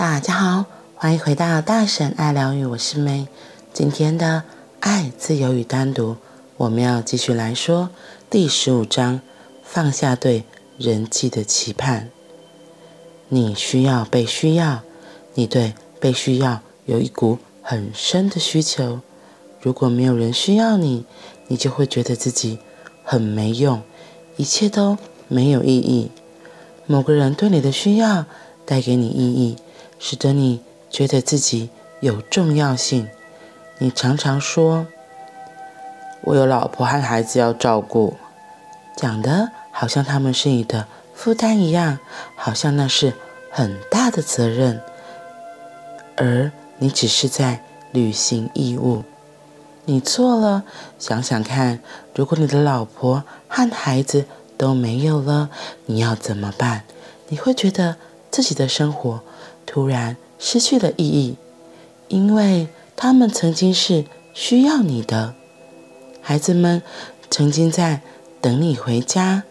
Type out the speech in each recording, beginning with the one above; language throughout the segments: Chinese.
大家好，欢迎回到大神爱疗愈，我是 May。今天的爱、自由与单独，我们要继续来说第十五章：放下对人际的期盼。你需要被需要，你对被需要有一股很深的需求。如果没有人需要你，你就会觉得自己很没用，一切都没有意义。某个人对你的需要带给你意义。使得你觉得自己有重要性。你常常说：“我有老婆和孩子要照顾”，讲的好像他们是你的负担一样，好像那是很大的责任，而你只是在履行义务。你错了，想想看，如果你的老婆和孩子都没有了，你要怎么办？你会觉得自己的生活突然失去了意义，因为他们曾经是需要你的。孩子们曾经在等你回家，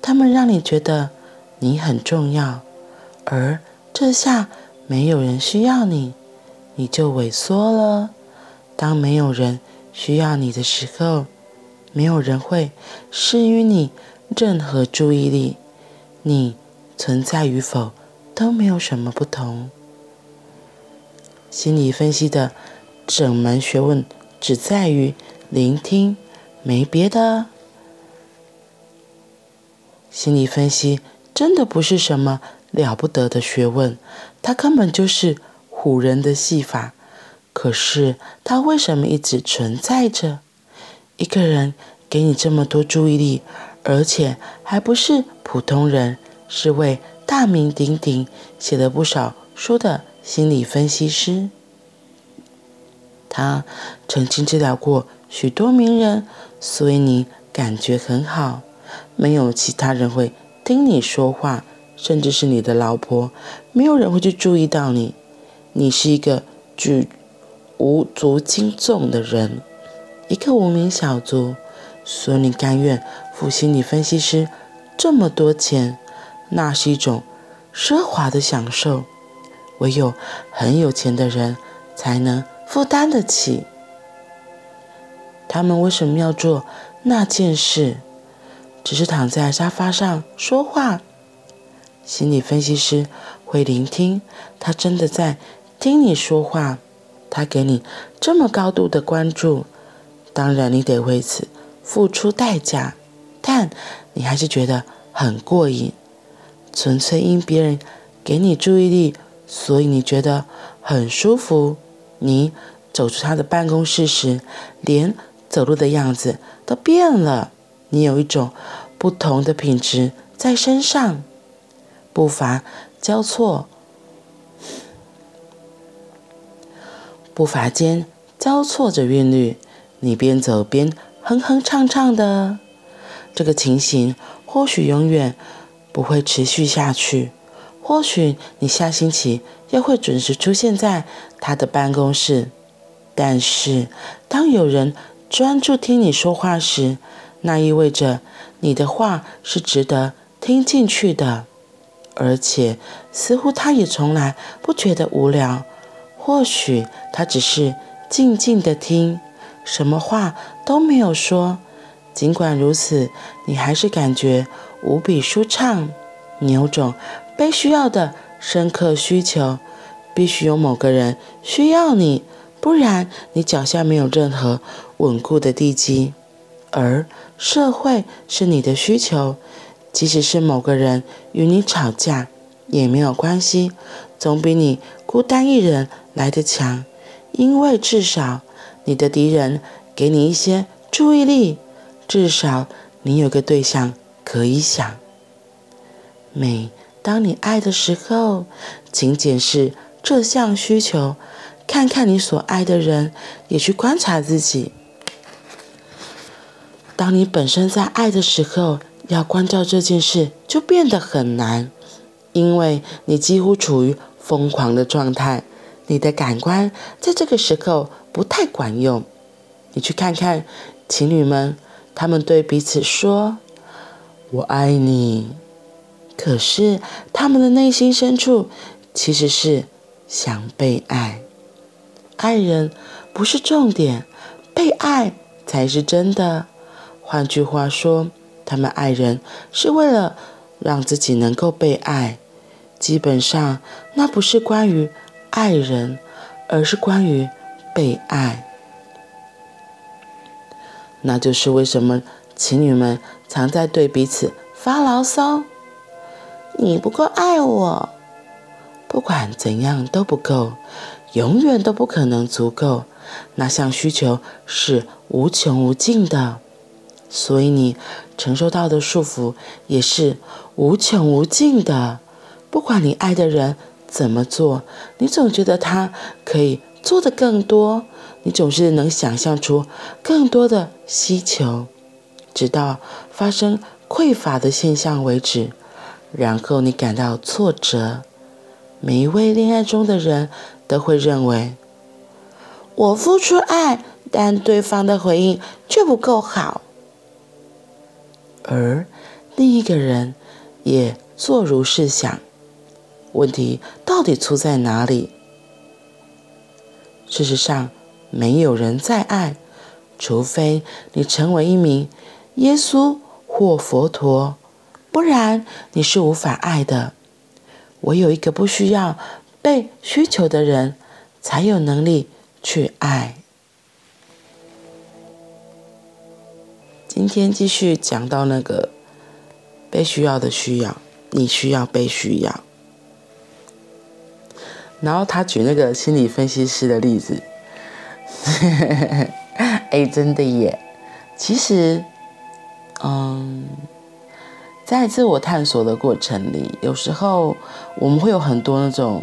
他们让你觉得你很重要。而这下没有人需要你，你就萎缩了。当没有人需要你的时候，没有人会施予你任何注意力，你存在与否，都没有什么不同。心理分析的整门学问只在于聆听，没别的。心理分析真的不是什么了不得的学问，它根本就是唬人的戏法。可是它为什么一直存在着？一个人给你这么多注意力，而且还不是普通人，是位。大名鼎鼎、写了不少书的心理分析师，他曾经治疗过许多名人，所以你感觉很好。没有其他人会听你说话，甚至是你的老婆，没有人会去注意到你。你是一个举无足轻重的人，一个无名小卒，所以你甘愿付心理分析师这么多钱。那是一种奢华的享受，唯有很有钱的人才能负担得起。他们为什么要做那件事？只是躺在沙发上说话。心理分析师会聆听，他真的在听你说话，他给你这么高度的关注，当然你得为此付出代价，但你还是觉得很过瘾。纯粹因别人给你注意力，所以你觉得很舒服。你走出他的办公室时，连走路的样子都变了。你有一种不同的品质在身上，步伐交错，步伐间交错着韵律。你边走边哼哼唱唱的，这个情形或许永远。不会持续下去。或许你下星期又会准时出现在他的办公室，但是当有人专注听你说话时，那意味着你的话是值得听进去的，而且似乎他也从来不觉得无聊。或许他只是静静的听，什么话都没有说。尽管如此，你还是感觉。无比舒畅，你有种被需要的深刻需求，必须有某个人需要你，不然你脚下没有任何稳固的地基。而社会是你的需求，即使是某个人与你吵架也没有关系，总比你孤单一人来得强，因为至少你的敌人给你一些注意力，至少你有个对象。可以想，每当你爱的时候，请检视这项需求，看看你所爱的人，也去观察自己。当你本身在爱的时候，要关照这件事就变得很难，因为你几乎处于疯狂的状态，你的感官在这个时候不太管用。你去看看情侣们，他们对彼此说。我爱你，可是他们的内心深处其实是想被爱。爱人不是重点，被爱才是真的。换句话说，他们爱人是为了让自己能够被爱。基本上，那不是关于爱人，而是关于被爱。那就是为什么情侣们常在对彼此发牢骚：“你不够爱我。”不管怎样都不够，永远都不可能足够。那项需求是无穷无尽的，所以你承受到的束缚也是无穷无尽的。不管你爱的人怎么做，你总觉得他可以做的更多，你总是能想象出更多的需求，直到发生匮乏的现象为止，然后你感到挫折。每一位恋爱中的人都会认为，我付出爱，但对方的回应却不够好，而另一个人也做如是想。问题到底出在哪里？事实上，没有人在爱，除非你成为一名耶稣或佛陀，不然你是无法爱的。唯有一个不需要被需求的人，才有能力去爱。今天继续讲到那个被需要的需要，你需要被需要。然后他举那个心理分析师的例子，哎，真的耶。其实，嗯。在自我探索的过程里，有时候我们会有很多那种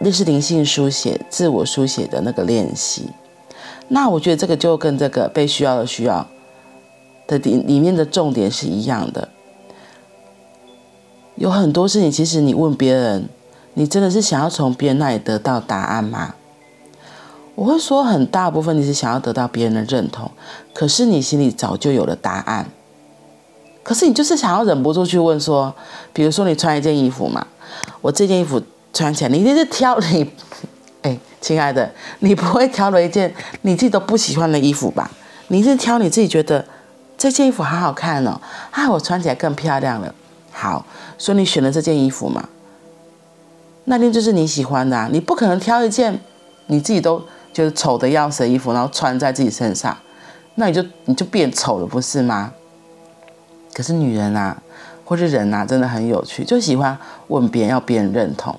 类似灵性书写、自我书写的那个练习。那我觉得这个就跟这个被需要的需要的里里面的重点是一样的。有很多事情，其实你问别人，你真的是想要从别人那里得到答案吗？我会说，很大部分你是想要得到别人的认同，可是你心里早就有了答案。可是你就是想要忍不住去问说，比如说你穿一件衣服嘛，我这件衣服穿起来，你一定是挑你，哎，亲爱的，你不会挑了一件你自己都不喜欢的衣服吧？你是挑你自己觉得这件衣服好好看哦，啊，我穿起来更漂亮了。好，所以你选了这件衣服嘛，那件就是你喜欢的啊，你不可能挑一件你自己都就是丑的要死的衣服，然后穿在自己身上，那你就你就变丑了，不是吗？可是女人啊，或是人啊，真的很有趣，就喜欢问别人，要别人认同。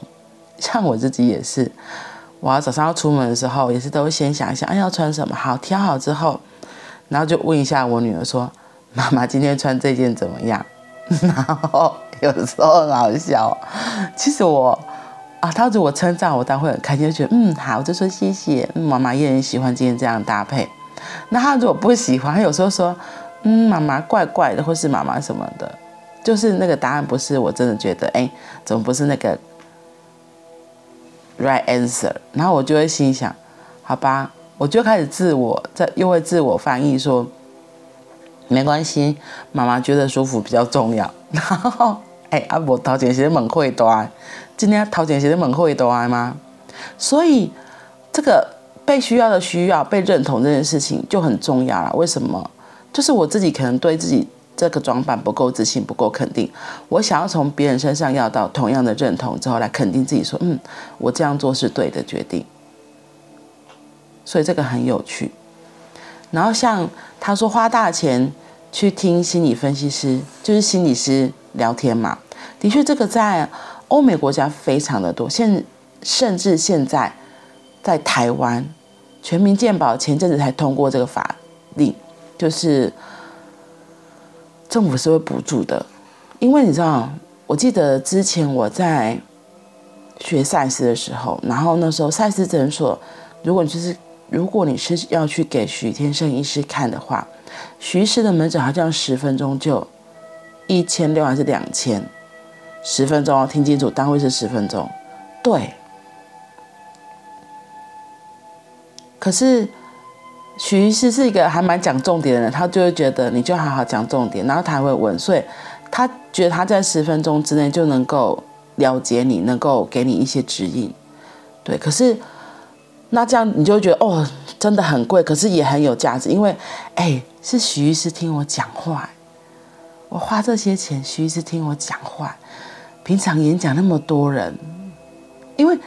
像我自己也是，我要早上要出门的时候，也是都会先想一想，哎，要穿什么？好，挑好之后，然后就问一下我女儿说：“妈妈今天穿这件怎么样？” 然后有时候很好笑，其实我啊，他如果称赞我，当然会很开心，就觉得嗯好，我就说谢谢，嗯，妈妈也很喜欢今天这样搭配。那他如果不喜欢，他有时候说。嗯，妈妈怪怪的，或是妈妈什么的，就是那个答案不是我真的觉得，哎，怎么不是那个 right answer？然后我就会心想，好吧，我就开始自我在又会自我翻译说，没关系，妈妈觉得舒服比较重要。然后，哎，阿伯头前是猛会端，今天头前是猛会多吗？所以这个被需要的需要被认同这件事情就很重要了。为什么？就是我自己可能对自己这个装扮不够自信，不够肯定。我想要从别人身上要到同样的认同之后，来肯定自己，说：“嗯，我这样做是对的决定。”所以这个很有趣。然后像他说花大钱去听心理分析师，就是心理师聊天嘛。的确，这个在欧美国家非常的多。现甚至现在在台湾，全民健保前阵子才通过这个法令。就是政府是会补助的，因为你知道，我记得之前我在学赛斯的时候，然后那时候赛斯诊所，如果你就是如果你是要去给徐天胜医师看的话，徐医师的门诊好像十分钟就一千六还是两千？十分钟，听清楚，单位是十分钟，对。可是。徐医师是一个还蛮讲重点的人，他就会觉得你就好好讲重点，然后他还会问，所以他觉得他在十分钟之内就能够了解你，能够给你一些指引。对，可是那这样你就会觉得哦，真的很贵，可是也很有价值，因为哎，是徐医师听我讲话，我花这些钱，徐医师听我讲话。平常演讲那么多人，因为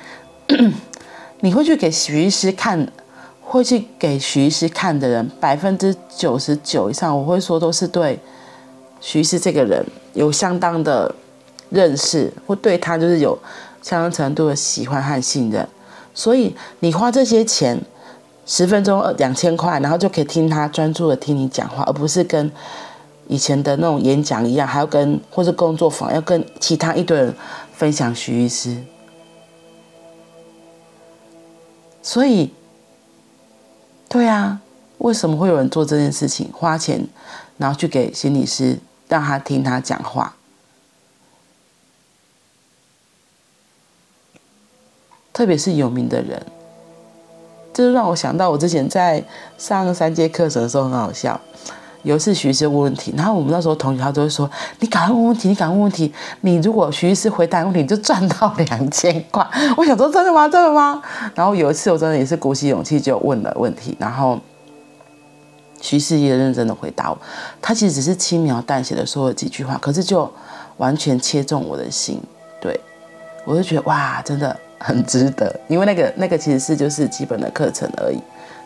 你会去给徐医师看，会去给徐医师看的人，百分之九十九以上，我会说都是对徐医师这个人有相当的认识，或对他就是有相当程度的喜欢和信任。所以你花这些钱，十分钟两千块，然后就可以听他专注的听你讲话，而不是跟。以前的那种演讲一样，还要跟或者工作坊要跟其他一堆人分享徐医师，所以，对啊，为什么会有人做这件事情？花钱，然后去给心理师让他听他讲话，特别是有名的人，这就让我想到我之前在上三节课程的时候很好笑。有一次徐医师问问题，然后我们那时候同学他都会说：“你赶快问问题，你赶快问问题。你如果徐医师回答问题，你就赚到两千块。”我想说：“真的吗？真的吗？”然后有一次我真的也是鼓起勇气就问了问题，然后徐医师也认真的回答我。他其实只是轻描淡写的说了几句话，可是就完全切中我的心。对，我就觉得哇，真的很值得，因为那个那个其实是就是基本的课程而已，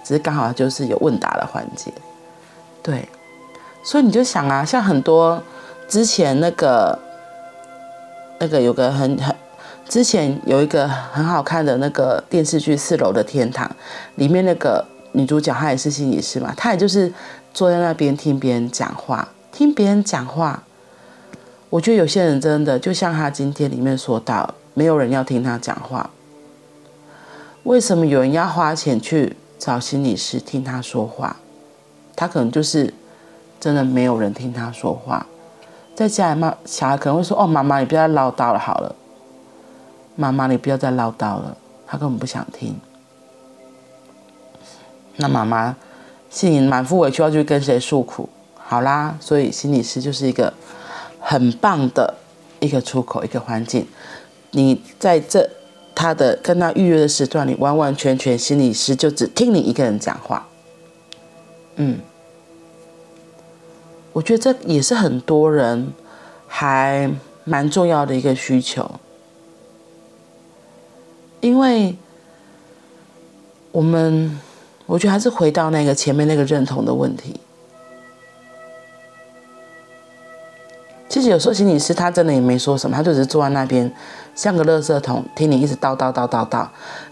只是刚好就是有问答的环节。对。所以你就想啊，像很多之前那个那个有个很很之前有一个很好看的那个电视剧《四楼的天堂》，里面那个女主角她也是心理师嘛，她也就是坐在那边听别人讲话，听别人讲话。我觉得有些人真的就像她今天里面说到，没有人要听她讲话。为什么有人要花钱去找心理师听她说话？她可能就是。真的没有人听他说话，在家里妈小孩可能会说：“哦，妈妈，你不要再唠叨了，好了，妈妈，你不要再唠叨了。”他根本不想听。那妈妈心里满腹委屈，要去跟谁诉苦？好啦，所以心理师就是一个很棒的一个出口，一个环境。你在这他的跟他预约的时段里，完完全全心理师就只听你一个人讲话。嗯。我觉得这也是很多人还蛮重要的一个需求，因为我们我觉得还是回到那个前面那个认同的问题。其实有时候心理师他真的也没说什么，他就只是坐在那边像个垃圾桶，听你一直叨叨叨叨叨。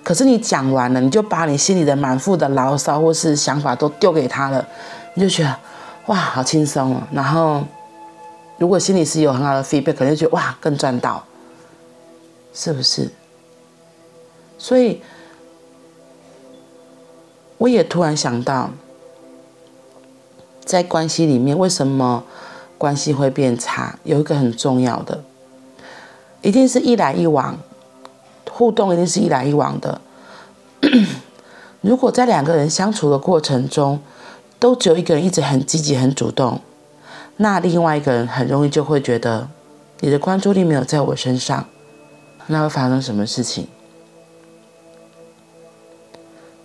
可是你讲完了，你就把你心里的满腹的牢骚或是想法都丢给他了，你就觉得。哇，好轻松哦！然后，如果心理师有很好的 feedback，可能就觉得哇，更赚到，是不是？所以，我也突然想到，在关系里面，为什么关系会变差？有一个很重要的，一定是一来一往，互动一定是一来一往的。如果在两个人相处的过程中，都只有一个人一直很积极、很主动，那另外一个人很容易就会觉得你的关注力没有在我身上，那会发生什么事情？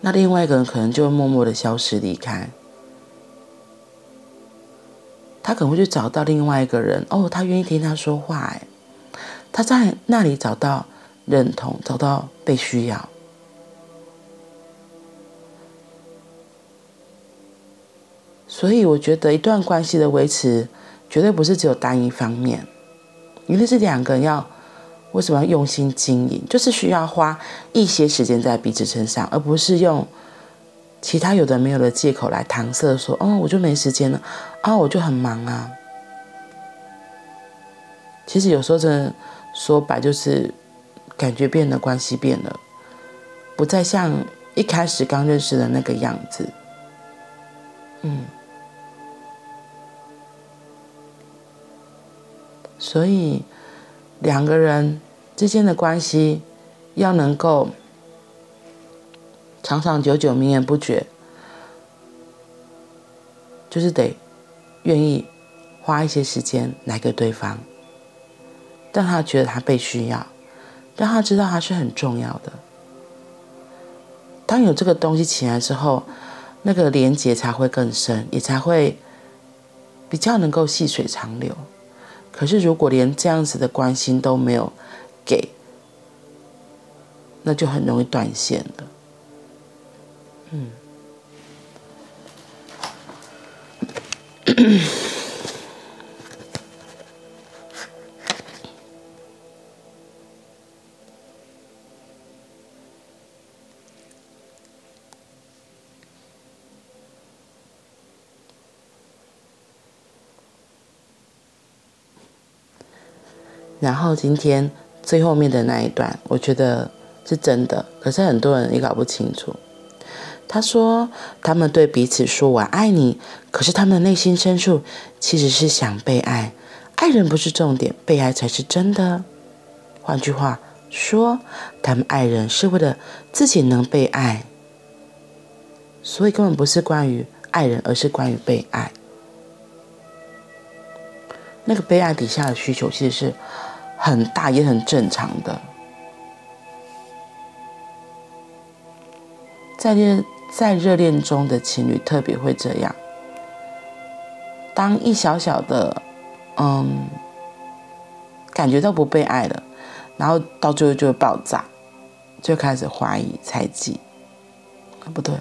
那另外一个人可能就会默默的消失离开，他可能会去找到另外一个人，哦，他愿意听他说话，哎，他在那里找到认同，找到被需要。所以我觉得一段关系的维持，绝对不是只有单一方面，一定是两个人要为什么要用心经营，就是需要花一些时间在彼此身上，而不是用其他有的没有的借口来搪塞说，哦，我就没时间了，啊，我就很忙啊。其实有时候真的说白就是感觉变了，关系变了，不再像一开始刚认识的那个样子，嗯。所以，两个人之间的关系要能够长长久久、绵延不绝，就是得愿意花一些时间来给对方，让他觉得他被需要，让他知道他是很重要的。当有这个东西起来之后，那个连接才会更深，也才会比较能够细水长流。可是如果连这样子的关心都没有给，那就很容易断线的。嗯。然后今天最后面的那一段，我觉得是真的，可是很多人也搞不清楚。他说他们对彼此说“我爱你”，可是他们的内心深处其实是想被爱，爱人不是重点，被爱才是真的。换句话说，他们爱人是为了自己能被爱，所以根本不是关于爱人，而是关于被爱。那个被爱底下的需求其实是很大，也很正常的。在热在热恋中的情侣特别会这样，当一小小的嗯感觉到不被爱了，然后到最后就会爆炸，就开始怀疑、猜忌。不对，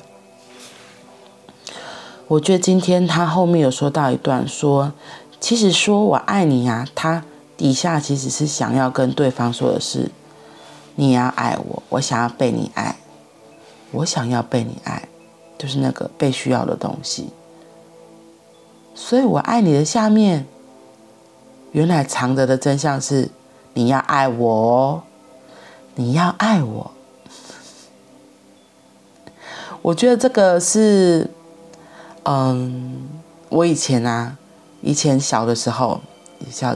我觉得今天他后面有说到一段说。其实说我爱你呀、啊，他底下其实是想要跟对方说的是，你要爱我，我想要被你爱，我想要被你爱，就是那个被需要的东西。所以我爱你的下面，原来藏着的真相是，你要爱我哦，你要爱我。我觉得这个是，嗯，我以前啊。以前小的时候，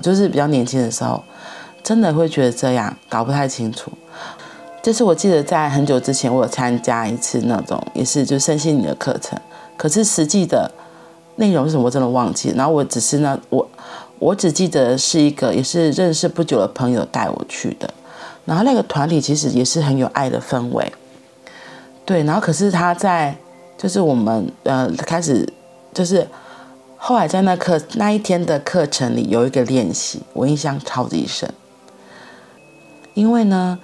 就是比较年轻的时候，真的会觉得这样搞不太清楚。就是我记得在很久之前，我有参加一次那种也是就身心灵的课程，可是实际的内容是什么我真的忘记。然后我只是呢，我我只记得是一个也是认识不久的朋友带我去的，然后那个团体其实也是很有爱的氛围。对，然后可是他在就是我们呃开始就是。后来在那课那一天的课程里有一个练习，我印象超级深。因为呢，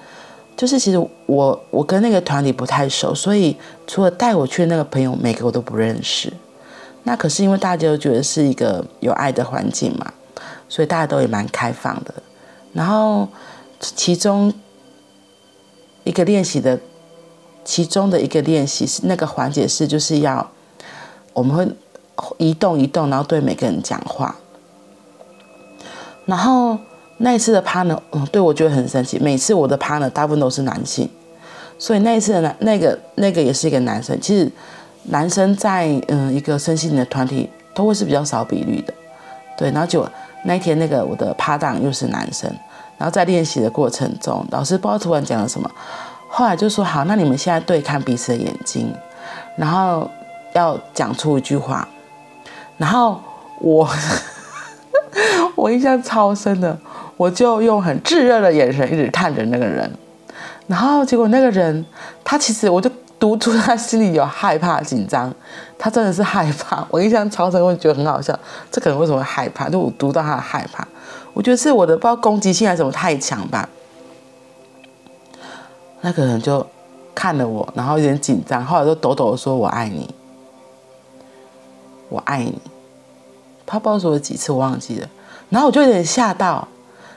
就是其实我我跟那个团体不太熟，所以除了带我去的那个朋友，每个我都不认识。那可是因为大家都觉得是一个有爱的环境嘛，所以大家都也蛮开放的。然后其中一个练习的，其中的一个练习是那个环节是就是要我们会。移动移动，然后对每个人讲话。然后那一次的 partner，嗯，对我觉得很神奇。每次我的 partner 大部分都是男性，所以那一次的男那个那个也是一个男生。其实男生在嗯一个身心灵的团体都会是比较少比率的，对。然后就那一天那个我的搭档又是男生，然后在练习的过程中，老师不知道突然讲了什么，后来就说好，那你们现在对看彼此的眼睛，然后要讲出一句话。然后我 我印象超深的，我就用很炙热的眼神一直看着那个人，然后结果那个人他其实我就读出他心里有害怕、紧张，他真的是害怕。我印象超深，我觉得很好笑。这个人为什么会害怕？就我读到他的害怕，我觉得是我的不知道攻击性还是什么太强吧。那个人就看了我，然后有点紧张，后来就抖抖的说：“我爱你。”我爱你，他不知道说了几次，我忘记了。然后我就有点吓到，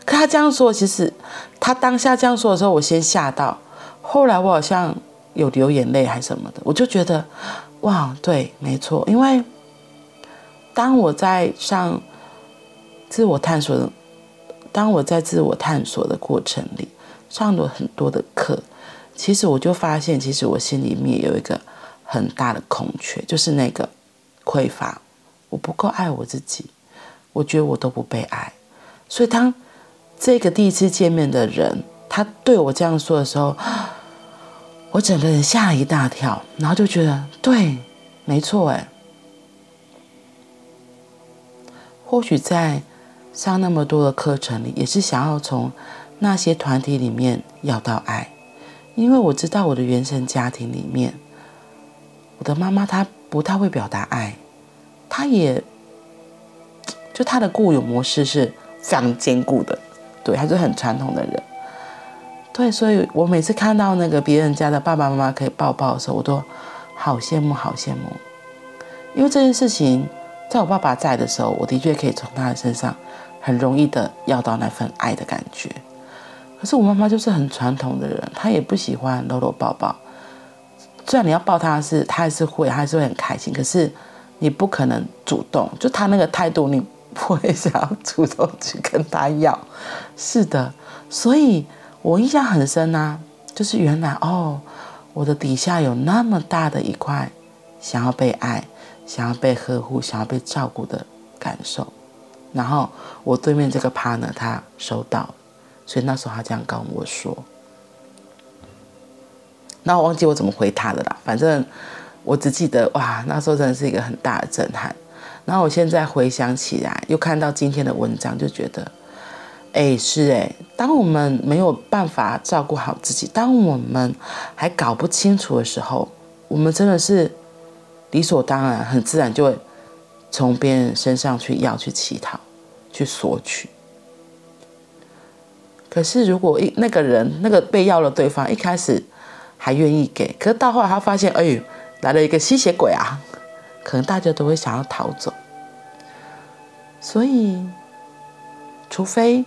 可他这样说，其实他当下这样说的时候，我先吓到。后来我好像有流眼泪还是什么的，我就觉得，哇，对，没错。因为当我在上自我探索的，当我在自我探索的过程里上了很多的课，其实我就发现，其实我心里面有一个很大的空缺，就是那个。匮乏，我不够爱我自己，我觉得我都不被爱，所以当这个第一次见面的人他对我这样说的时候，我整个人吓了一大跳，然后就觉得对，没错，哎，或许在上那么多的课程里，也是想要从那些团体里面要到爱，因为我知道我的原生家庭里面，我的妈妈她不太会表达爱，他也就他的固有模式是非常坚固的，对，他是很传统的人。对，所以我每次看到那个别人家的爸爸妈妈可以抱抱的时候，我都好羡慕，好羡慕。因为这件事情，在我爸爸在的时候，我的确可以从他的身上很容易的要到那份爱的感觉。可是我妈妈就是很传统的人，她也不喜欢搂搂抱抱。虽然你要抱他是，他还是会，他还是会很开心。可是你不可能主动，就他那个态度，你不会想要主动去跟他要。是的，所以。我印象很深啊，就是原来哦，我的底下有那么大的一块想要被爱、想要被呵护、想要被照顾的感受，然后我对面这个 partner 他收到，所以那时候他这样跟我说，那我忘记我怎么回他的啦，反正我只记得哇，那时候真的是一个很大的震撼。然后我现在回想起来，又看到今天的文章，就觉得。哎，是哎，当我们没有办法照顾好自己，当我们还搞不清楚的时候，我们真的是理所当然、很自然就会从别人身上去要、去乞讨、去索取。可是，如果一那个人、那个被要了对方一开始还愿意给，可是到后来他发现，哎呦，来了一个吸血鬼啊，可能大家都会想要逃走。所以，除非。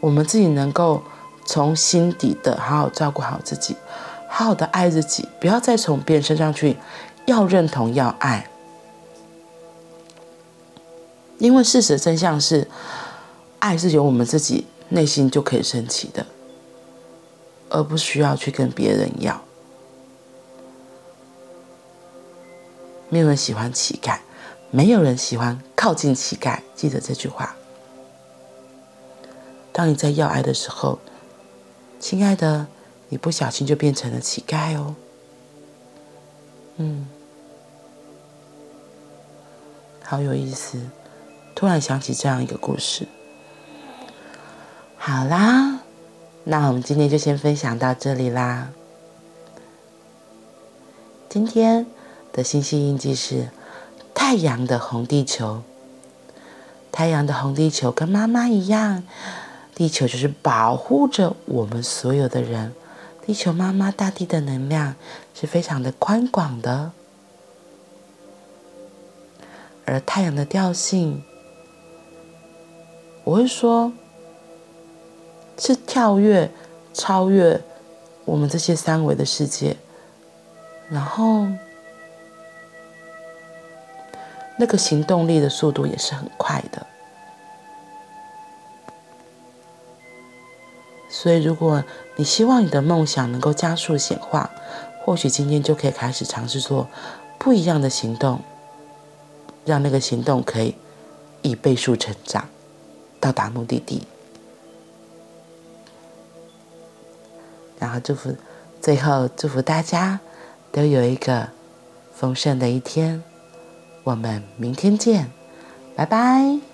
我们自己能够从心底的好好照顾好自己，好好的爱自己，不要再从别人身上去要认同、要爱。因为事实真相是，爱是由我们自己内心就可以升起的，而不需要去跟别人要。没有人喜欢乞丐，没有人喜欢靠近乞丐，记得这句话。当你在要爱的时候，亲爱的，你不小心就变成了乞丐哦。嗯，好有意思，突然想起这样一个故事。好啦，那我们今天就先分享到这里啦。今天的星系印记是太阳的红地球，太阳的红地球跟妈妈一样。地球就是保护着我们所有的人，地球妈妈大地的能量是非常的宽广的，而太阳的调性，我会说，是跳跃、超越我们这些三维的世界，然后那个行动力的速度也是很快的。所以，如果你希望你的梦想能够加速显化，或许今天就可以开始尝试做不一样的行动，让那个行动可以以倍数成长，到达目的地。然后祝福，最后祝福大家都有一个丰盛的一天。我们明天见，拜拜。